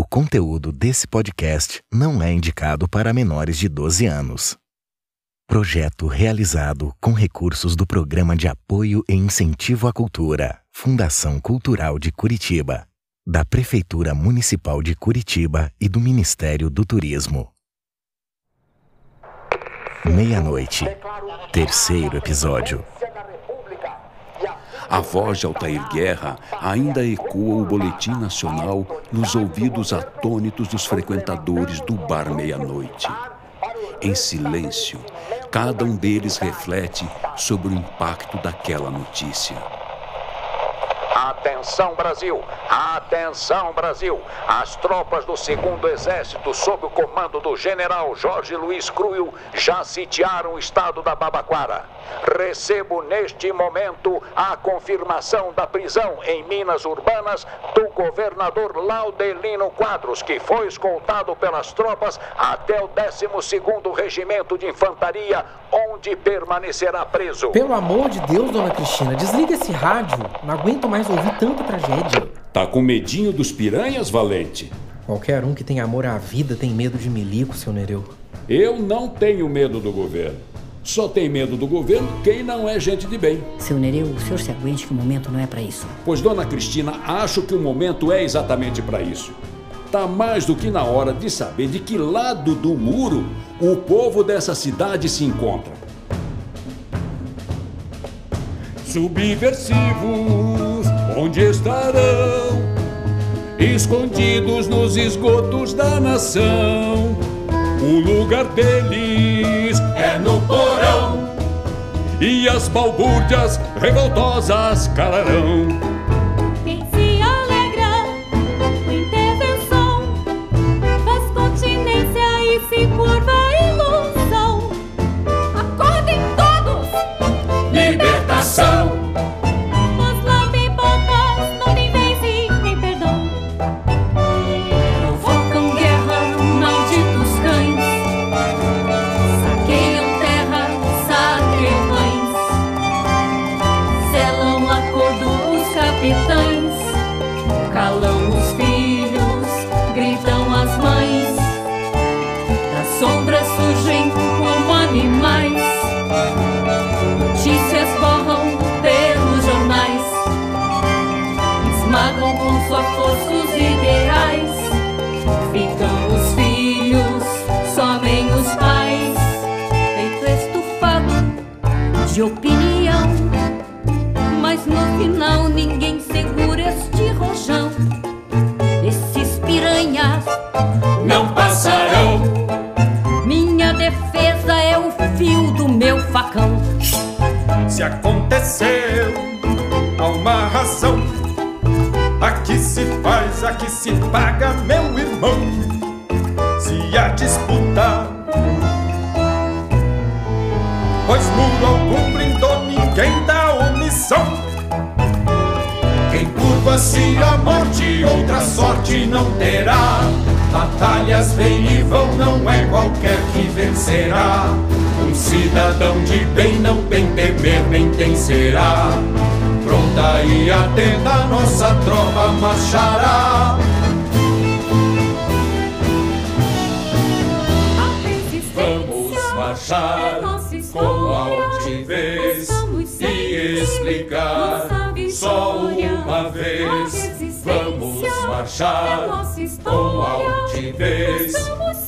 O conteúdo desse podcast não é indicado para menores de 12 anos. Projeto realizado com recursos do Programa de Apoio e Incentivo à Cultura, Fundação Cultural de Curitiba, da Prefeitura Municipal de Curitiba e do Ministério do Turismo. Meia-noite, terceiro episódio. A voz de Altair Guerra ainda ecoa o boletim nacional nos ouvidos atônitos dos frequentadores do bar meia-noite. Em silêncio, cada um deles reflete sobre o impacto daquela notícia. Atenção Brasil! Atenção Brasil! As tropas do segundo exército, sob o comando do general Jorge Luiz Cruel, já sitiaram o estado da Babaquara. Recebo neste momento a confirmação da prisão em Minas Urbanas do governador Laudelino Quadros, que foi escoltado pelas tropas até o 12º Regimento de Infantaria, onde permanecerá preso. Pelo amor de Deus, dona Cristina, desliga esse rádio. Não aguento mais ouvir tanta tragédia. Tá com medinho dos piranhas, Valente? Qualquer um que tem amor à vida tem medo de milico, seu Nereu. Eu não tenho medo do governo. Só tem medo do governo quem não é gente de bem. Seu Nereu, o senhor se aguente que o momento não é para isso. Pois, dona Cristina, acho que o momento é exatamente para isso. Tá mais do que na hora de saber de que lado do muro o povo dessa cidade se encontra. Subversivos, onde estarão? Escondidos nos esgotos da nação. O lugar deles é no porão. E as balbúrdias revoltosas calarão. Aqui se paga, meu irmão. Se há disputa, pois muro algum brindou, ninguém dá omissão. Quem curva-se a morte, outra sorte não terá. Batalhas vêm e vão, não é qualquer que vencerá. Um cidadão de bem não tem temer, nem tem será. Pronta e atenta, nossa tropa marchará. Vamos marchar é com altivez e explicar vitória. só uma vez. Vamos é marchar com altivez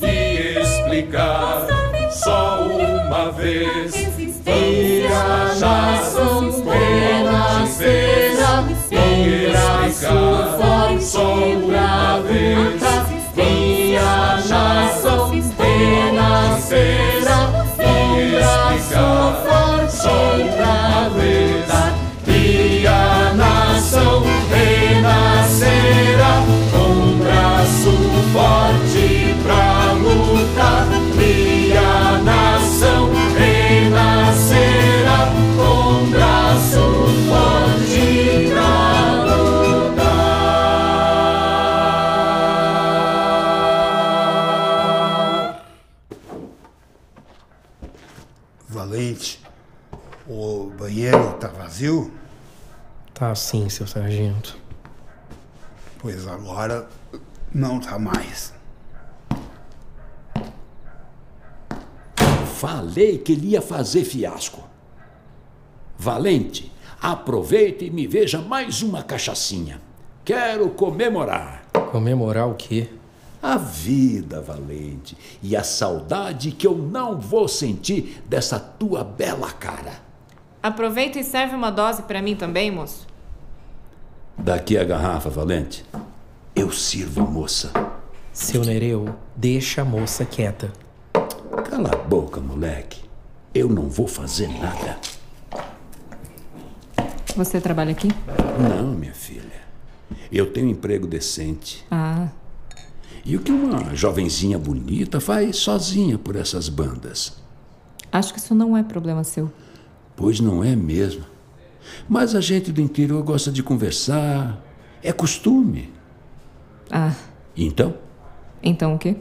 e explicar só uma vez. Vamos marchar nação com altivez banheiro tá vazio? Tá assim, seu sargento. Pois agora Não tá mais. Falei que ele ia fazer fiasco. Valente, aproveite e me veja mais uma cachaçinha. Quero comemorar. Comemorar o quê? A vida, Valente, e a saudade que eu não vou sentir dessa tua bela cara. Aproveita e serve uma dose para mim também, moço. Daqui a garrafa, Valente. Eu sirvo a moça. Seu Nereu, deixa a moça quieta. Cala a boca, moleque. Eu não vou fazer nada. Você trabalha aqui? Não, minha filha. Eu tenho emprego decente. Ah, E o que uma jovenzinha bonita faz sozinha por essas bandas? acho que isso não é problema seu. Pois não é mesmo. Mas a gente do interior gosta de conversar. É costume. Ah, Então, então o quê?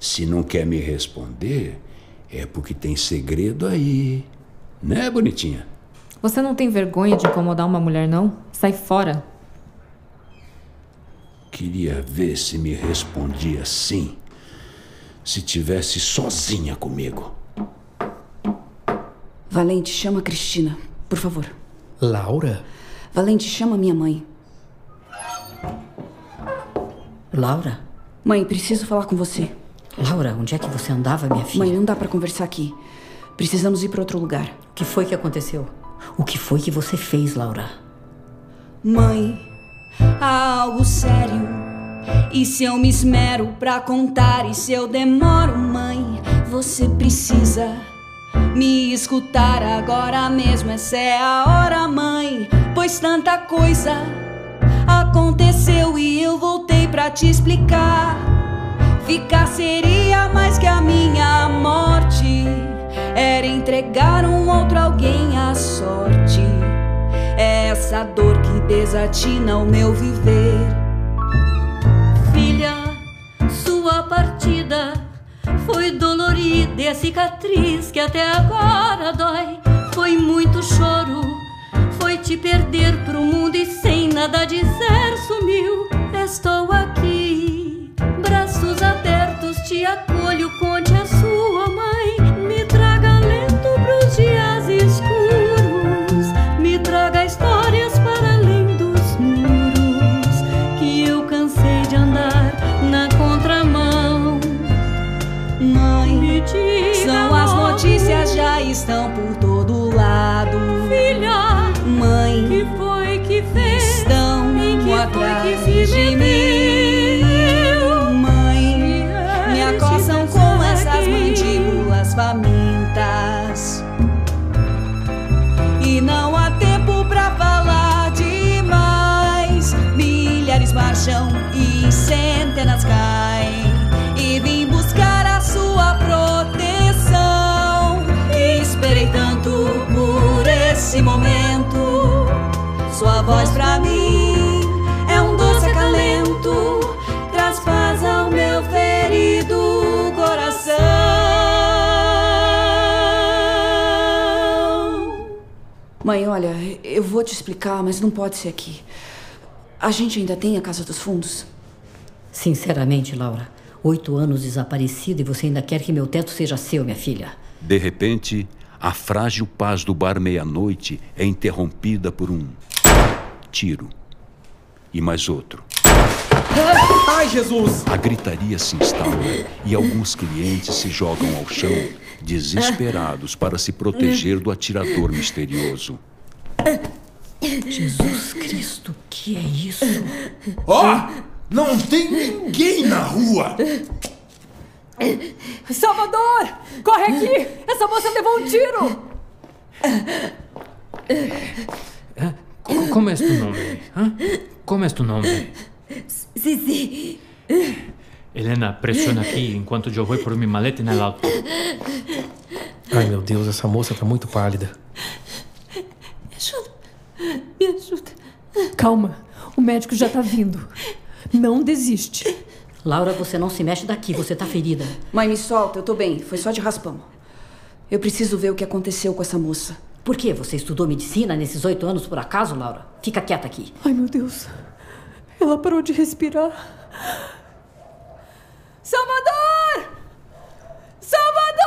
se não quer me responder, é porque tem segredo aí. Né, bonitinha? Você não tem vergonha de incomodar uma mulher, não? Sai fora. Queria ver se me respondia sim. Se tivesse sozinha comigo. Valente, chama a Cristina, por favor. Laura? Valente, chama minha mãe. Laura? Mãe, preciso falar com você. Laura, onde é que você andava, minha filha? Mãe, não dá pra conversar aqui. Precisamos ir pra outro lugar. O que foi que aconteceu? O que foi que você fez, Laura? Mãe, há algo sério. E se eu me esmero pra contar, e se eu demoro, mãe, você precisa me escutar agora mesmo. Essa é a hora, mãe, pois tanta coisa aconteceu e eu voltei pra te explicar. Ficar seria mais que a minha morte. Era entregar um outro alguém à sorte. É essa dor que desatina o meu viver. Filha, sua partida foi dolorida e a cicatriz que até agora dói. Foi muito choro, foi te perder pro mundo e sem nada dizer sumiu. Estou aqui, braços abertos, te acolho, conte mim. Mãe, me este acossam com essas persegue. mandíbulas famintas. E não há tempo pra falar demais. Milhares marcham e centenas caem. E vim buscar a sua proteção. Esperei tanto por esse momento. Sua voz pra mim Mãe, olha, eu vou te explicar, mas não pode ser aqui. A gente ainda tem a Casa dos Fundos? Sinceramente, Laura, oito anos desaparecida e você ainda quer que meu teto seja seu, minha filha. De repente, a frágil paz do bar meia-noite é interrompida por um tiro. E mais outro. Ai, Jesus! A gritaria se instala e alguns clientes se jogam ao chão, desesperados para se proteger do atirador misterioso. Jesus Cristo, que é isso? Ó, não tem ninguém na rua. Salvador! Corre aqui! Essa moça levou um tiro! Co- ¿Cómo es tu nombre? ah? ¿Cómo es tu nombre? Sí, sí. Helena, presiona aqui enquanto eu vou por minha maleta no auto. Ai, meu Deus, essa moça tá muito pálida. Me ajuda. Me ajuda. Calma. O médico já tá vindo. Não desiste. Laura, você não se mexe daqui, você tá ferida. Mãe, me solta, eu tô bem. Foi só de raspão. Eu preciso ver o que aconteceu com essa moça. Por quê? Você estudou medicina nesses oito anos por acaso, Laura? Fica quieta aqui. Ai, meu Deus. Ela parou de respirar. Salvador! Salvador!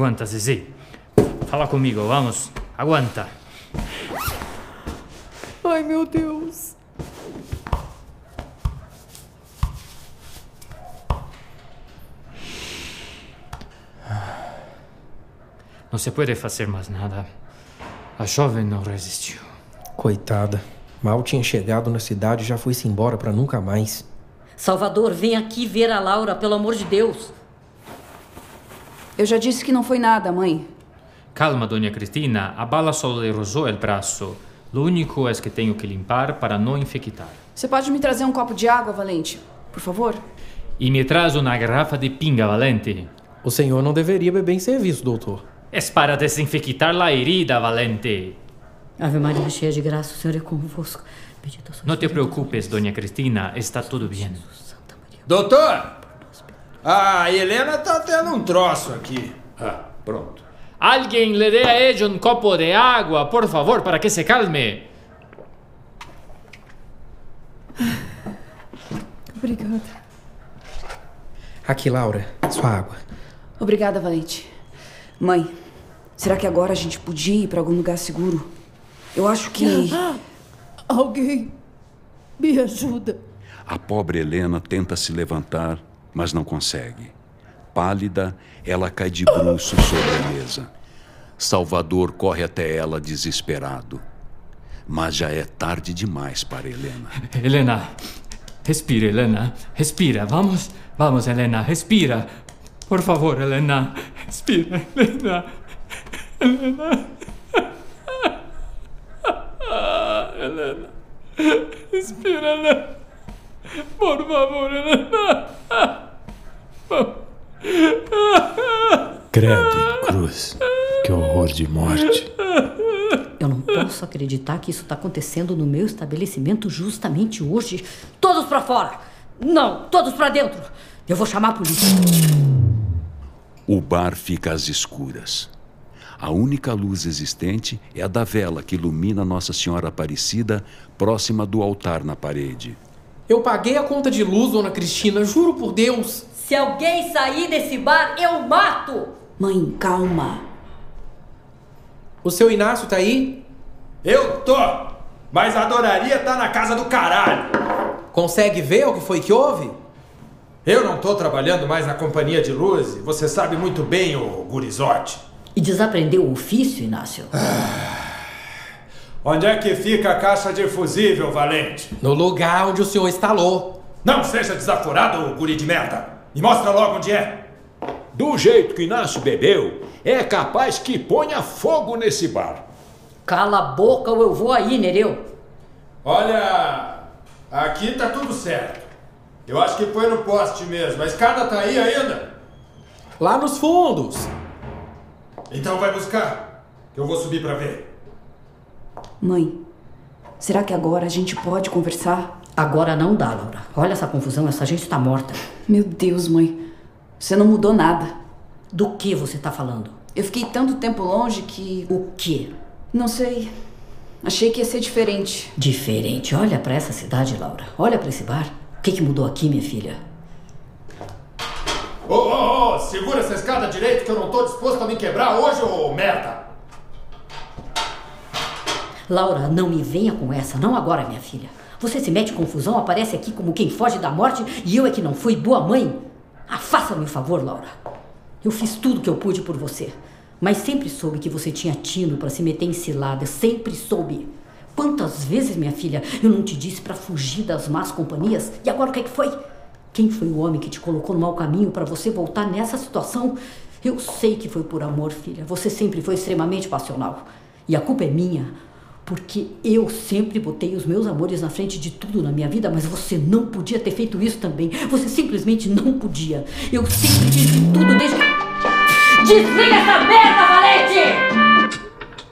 Aguanta, Zizi. Fala comigo, vamos. Aguanta. Ai, meu Deus. Não se pode fazer mais nada. A jovem não resistiu. Coitada. Mal tinha chegado na cidade e já foi-se embora para nunca mais. Salvador, vem aqui ver a Laura, pelo amor de Deus. Eu já disse que não foi nada, mãe. Calma, Dona Cristina. A bala só lhe rosou o braço. O único é que tenho que limpar para não infectar. Você pode me trazer um copo de água, Valente? Por favor? E me traz uma garrafa de pinga, Valente. O senhor não deveria beber em serviço, doutor. É para desinfectar a herida, Valente. Ave Maria, cheia de graça, o Senhor é convosco. Bendita sois Não te preocupes, Dona Cristina. Está tudo bem. Doutor! A Helena tá tendo um troço aqui. Ah, pronto. Alguém lhe dê a ella um copo de água, por favor, para que se calme. Obrigada. Aqui, Laura, sua água. Obrigada, Valente. Mãe, será que agora a gente podia ir para algum lugar seguro? Eu acho que. Alguém me ajuda. A pobre Helena tenta se levantar, mas não consegue. Pálida, ela cai de bruços sobre a mesa. Salvador corre até ela desesperado. Mas já é tarde demais para Helena. Helena, respira, Helena. Respira. Vamos, vamos, Helena, respira. Por favor, Helena. Respira, Helena. Helena. Helena. Respira, Helena. Por favor, Helena. Credo, cruz. Que horror de morte. Eu não posso acreditar que isso está acontecendo no meu estabelecimento justamente hoje. Todos para fora! Não, todos para dentro! Eu vou chamar a polícia. O bar fica às escuras. A única luz existente é a da vela que ilumina Nossa Senhora Aparecida próxima do altar na parede. Eu paguei a conta de luz, dona Cristina, juro por Deus. Se alguém sair desse bar, eu mato! Mãe, calma. O seu Inácio tá aí? Eu tô! Mas adoraria estar na casa do caralho! Consegue ver o que foi que houve? Eu não tô trabalhando mais na companhia de luz, e você sabe muito bem, o gurizote. E desaprendeu o ofício, Inácio? Onde é que fica a caixa de fusível, Valente? No lugar onde o senhor instalou. Não seja desaforado, guri de merda! Me mostra logo onde é! Do jeito que Inácio bebeu, é capaz que ponha fogo nesse bar. Cala a boca ou eu vou aí, Nereu. Olha, aqui tá tudo certo. Eu acho que foi no poste mesmo. A escada tá aí ainda? Lá nos fundos. Então vai buscar, que eu vou subir para ver. Mãe, será que agora a gente pode conversar? Agora não dá, Laura. Olha essa confusão, essa gente tá morta. Meu Deus, mãe. Você não mudou nada. Do que você tá falando? Eu fiquei tanto tempo longe que. O quê? Não sei. Achei que ia ser diferente. Diferente? Olha para essa cidade, Laura. Olha para esse bar. O que, que mudou aqui, minha filha? Ô, ô, ô, segura essa escada direito que eu não tô disposto a me quebrar hoje, ô merda! Laura, não me venha com essa, não agora, minha filha. Você se mete em confusão, aparece aqui como quem foge da morte e eu é que não fui boa mãe. Ah, faça-me o favor, Laura. Eu fiz tudo que eu pude por você, mas sempre soube que você tinha tino para se meter em cilada, sempre soube. Quantas vezes, minha filha, eu não te disse para fugir das más companhias? E agora o que, é que foi? Quem foi o homem que te colocou no mau caminho para você voltar nessa situação? Eu sei que foi por amor, filha. Você sempre foi extremamente passional. E a culpa é minha, porque eu sempre botei os meus amores na frente de tudo na minha vida, mas você não podia ter feito isso também. Você simplesmente não podia. Eu sempre fiz de tudo desde que. Desliga essa merda, Valente!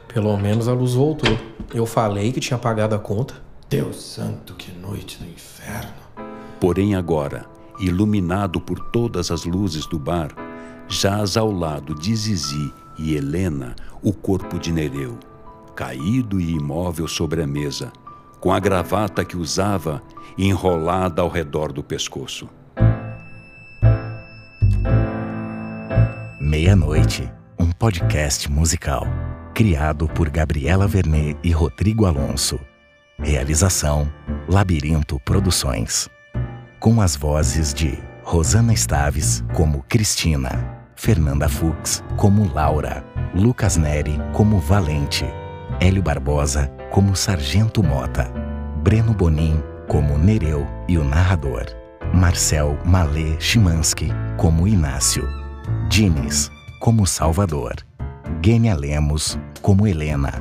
Pelo menos a luz voltou. Eu falei que tinha pagado a conta. Deus santo, que noite do inferno. Porém, agora, iluminado por todas as luzes do bar, jaz ao lado de Zizi e Helena o corpo de Nereu, caído e imóvel sobre a mesa, com a gravata que usava enrolada ao redor do pescoço. Meia-Noite, um podcast musical. Criado por Gabriela Vernet e Rodrigo Alonso. Realização: Labirinto Produções. Com as vozes de Rosana Staves como Cristina, Fernanda Fux como Laura, Lucas Neri como Valente, Hélio Barbosa como Sargento Mota, Breno Bonin como Nereu e o narrador, Marcel Malê Chimansky como Inácio, Dines como Salvador, Gênia Lemos como Helena,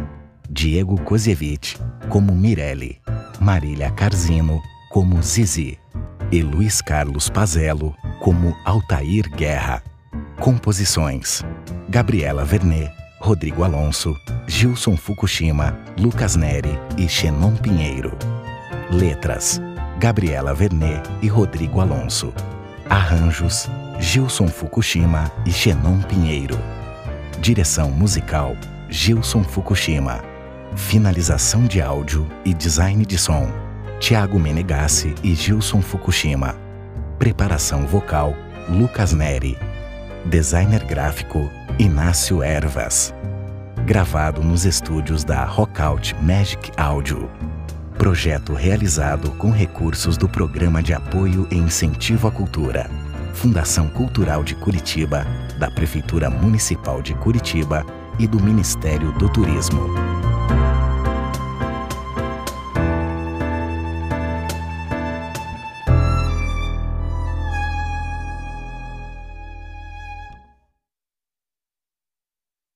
Diego Kozievich como Mirelle, Marília Carzino como Zizi e Luiz Carlos Pazello como Altair Guerra. Composições: Gabriela Vernet, Rodrigo Alonso, Gilson Fukushima, Lucas Neri e Xenon Pinheiro. Letras: Gabriela Vernet e Rodrigo Alonso. Arranjos: Gilson Fukushima e Xenon Pinheiro. Direção musical: Gilson Fukushima. Finalização de áudio e design de som: Tiago Menegassi e Gilson Fukushima. Preparação vocal: Lucas Neri. Designer gráfico: Inácio Ervas. Gravado nos estúdios da Rockout Magic Audio. Projeto realizado com recursos do Programa de Apoio e Incentivo à Cultura. Fundação Cultural de Curitiba, da Prefeitura Municipal de Curitiba e do Ministério do Turismo.